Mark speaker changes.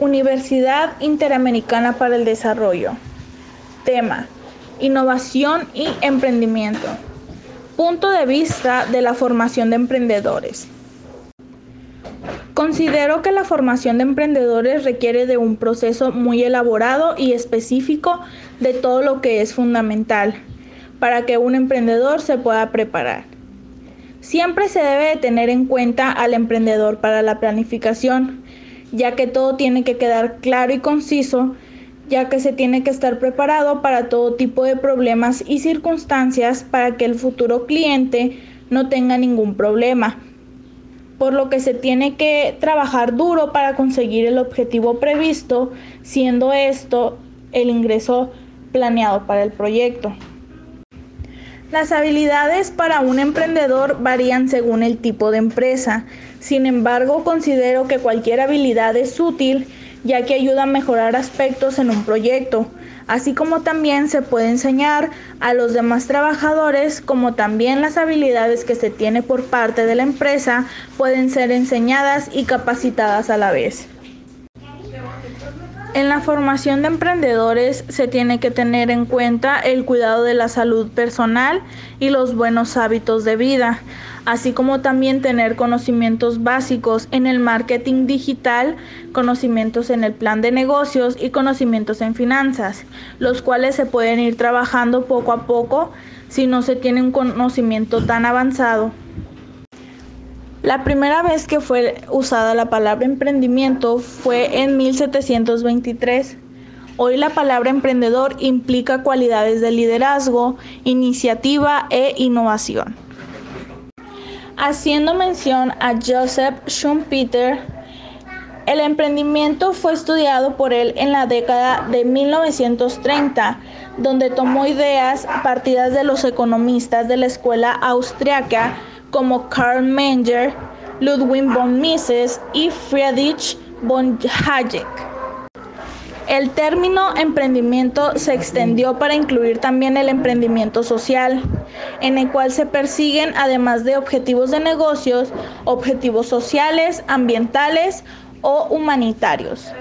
Speaker 1: Universidad Interamericana para el Desarrollo. Tema. Innovación y emprendimiento. Punto de vista de la formación de emprendedores. Considero que la formación de emprendedores requiere de un proceso muy elaborado y específico de todo lo que es fundamental para que un emprendedor se pueda preparar. Siempre se debe tener en cuenta al emprendedor para la planificación, ya que todo tiene que quedar claro y conciso, ya que se tiene que estar preparado para todo tipo de problemas y circunstancias para que el futuro cliente no tenga ningún problema. Por lo que se tiene que trabajar duro para conseguir el objetivo previsto, siendo esto el ingreso planeado para el proyecto. Las habilidades para un emprendedor varían según el tipo de empresa. Sin embargo, considero que cualquier habilidad es útil ya que ayuda a mejorar aspectos en un proyecto, así como también se puede enseñar a los demás trabajadores como también las habilidades que se tiene por parte de la empresa pueden ser enseñadas y capacitadas a la vez. En la formación de emprendedores se tiene que tener en cuenta el cuidado de la salud personal y los buenos hábitos de vida, así como también tener conocimientos básicos en el marketing digital, conocimientos en el plan de negocios y conocimientos en finanzas, los cuales se pueden ir trabajando poco a poco si no se tiene un conocimiento tan avanzado. La primera vez que fue usada la palabra emprendimiento fue en 1723. Hoy la palabra emprendedor implica cualidades de liderazgo, iniciativa e innovación. Haciendo mención a Joseph Schumpeter, el emprendimiento fue estudiado por él en la década de 1930, donde tomó ideas partidas de los economistas de la escuela austriaca como Karl Menger, Ludwig von Mises y Friedrich von Hayek. El término emprendimiento se extendió para incluir también el emprendimiento social, en el cual se persiguen, además de objetivos de negocios, objetivos sociales, ambientales o humanitarios.